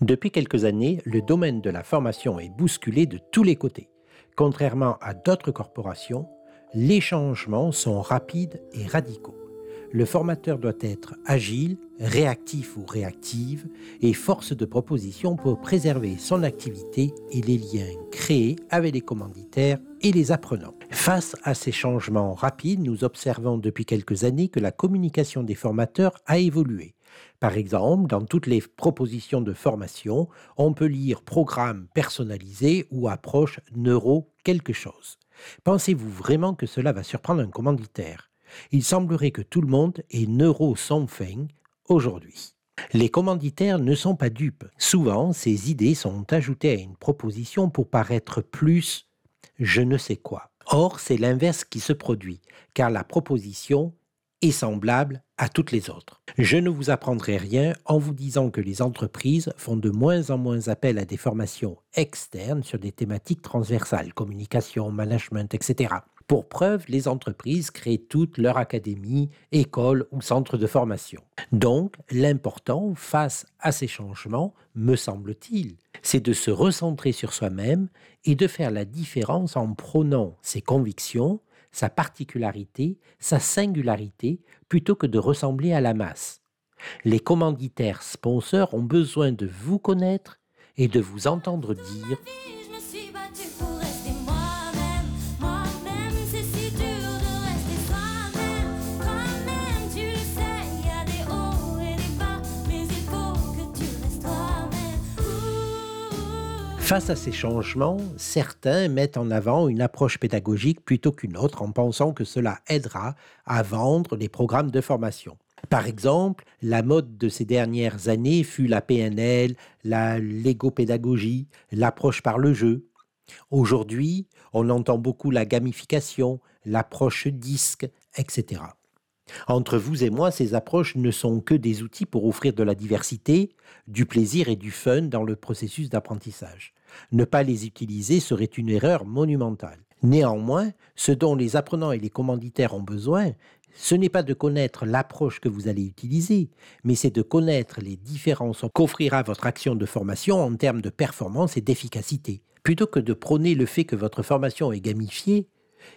Depuis quelques années, le domaine de la formation est bousculé de tous les côtés. Contrairement à d'autres corporations, les changements sont rapides et radicaux. Le formateur doit être agile, réactif ou réactive et force de proposition pour préserver son activité et les liens créés avec les commanditaires et les apprenants. Face à ces changements rapides, nous observons depuis quelques années que la communication des formateurs a évolué. Par exemple, dans toutes les propositions de formation, on peut lire programme personnalisé ou approche neuro quelque chose. Pensez-vous vraiment que cela va surprendre un commanditaire? Il semblerait que tout le monde est neuro something aujourd'hui. Les commanditaires ne sont pas dupes. Souvent, ces idées sont ajoutées à une proposition pour paraître plus je ne sais quoi. Or, c'est l'inverse qui se produit, car la proposition est semblable à toutes les autres. Je ne vous apprendrai rien en vous disant que les entreprises font de moins en moins appel à des formations externes sur des thématiques transversales, communication, management, etc. Pour preuve, les entreprises créent toutes leurs académies, écoles ou centres de formation. Donc, l'important face à ces changements, me semble-t-il, c'est de se recentrer sur soi-même et de faire la différence en prônant ses convictions, sa particularité, sa singularité, plutôt que de ressembler à la masse. Les commanditaires sponsors ont besoin de vous connaître et de vous entendre dire Face à ces changements, certains mettent en avant une approche pédagogique plutôt qu'une autre en pensant que cela aidera à vendre les programmes de formation. Par exemple, la mode de ces dernières années fut la PNL, la légopédagogie, l'approche par le jeu. Aujourd'hui, on entend beaucoup la gamification, l'approche disque, etc. Entre vous et moi, ces approches ne sont que des outils pour offrir de la diversité, du plaisir et du fun dans le processus d'apprentissage. Ne pas les utiliser serait une erreur monumentale. Néanmoins, ce dont les apprenants et les commanditaires ont besoin, ce n'est pas de connaître l'approche que vous allez utiliser, mais c'est de connaître les différences qu'offrira votre action de formation en termes de performance et d'efficacité. Plutôt que de prôner le fait que votre formation est gamifiée,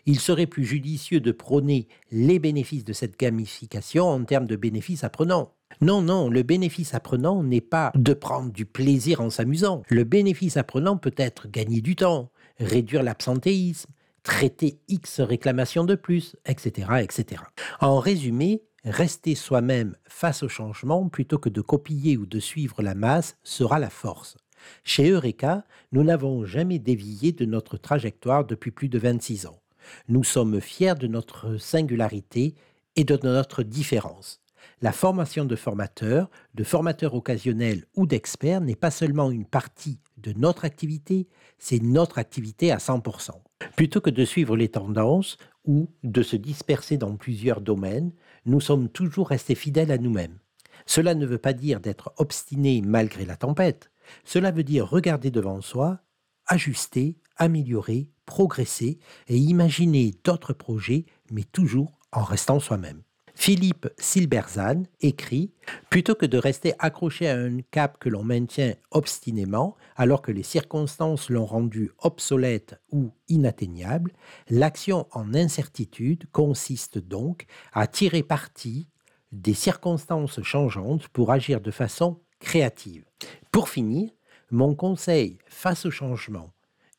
il serait plus judicieux de prôner les bénéfices de cette gamification en termes de bénéfices apprenants. Non, non, le bénéfice apprenant n'est pas de prendre du plaisir en s'amusant. Le bénéfice apprenant peut être gagner du temps, réduire l'absentéisme, traiter X réclamations de plus, etc., etc. En résumé, rester soi-même face au changement plutôt que de copier ou de suivre la masse sera la force. Chez Eureka, nous n'avons jamais dévié de notre trajectoire depuis plus de 26 ans. Nous sommes fiers de notre singularité et de notre différence. La formation de formateurs, de formateurs occasionnels ou d'experts n'est pas seulement une partie de notre activité, c'est notre activité à 100%. Plutôt que de suivre les tendances ou de se disperser dans plusieurs domaines, nous sommes toujours restés fidèles à nous-mêmes. Cela ne veut pas dire d'être obstiné malgré la tempête, cela veut dire regarder devant soi, ajuster, améliorer, progresser et imaginer d'autres projets, mais toujours en restant soi-même. Philippe Silberzan écrit Plutôt que de rester accroché à un cap que l'on maintient obstinément, alors que les circonstances l'ont rendu obsolète ou inatteignable, l'action en incertitude consiste donc à tirer parti des circonstances changeantes pour agir de façon créative. Pour finir, mon conseil face au changement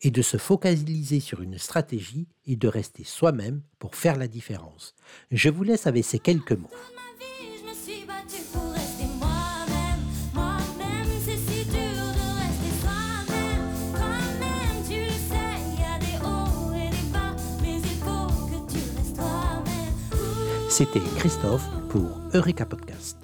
est de se focaliser sur une stratégie et de rester soi-même pour faire la différence. Je vous laisse avec ces quelques mots. C'était Christophe pour Eureka Podcast.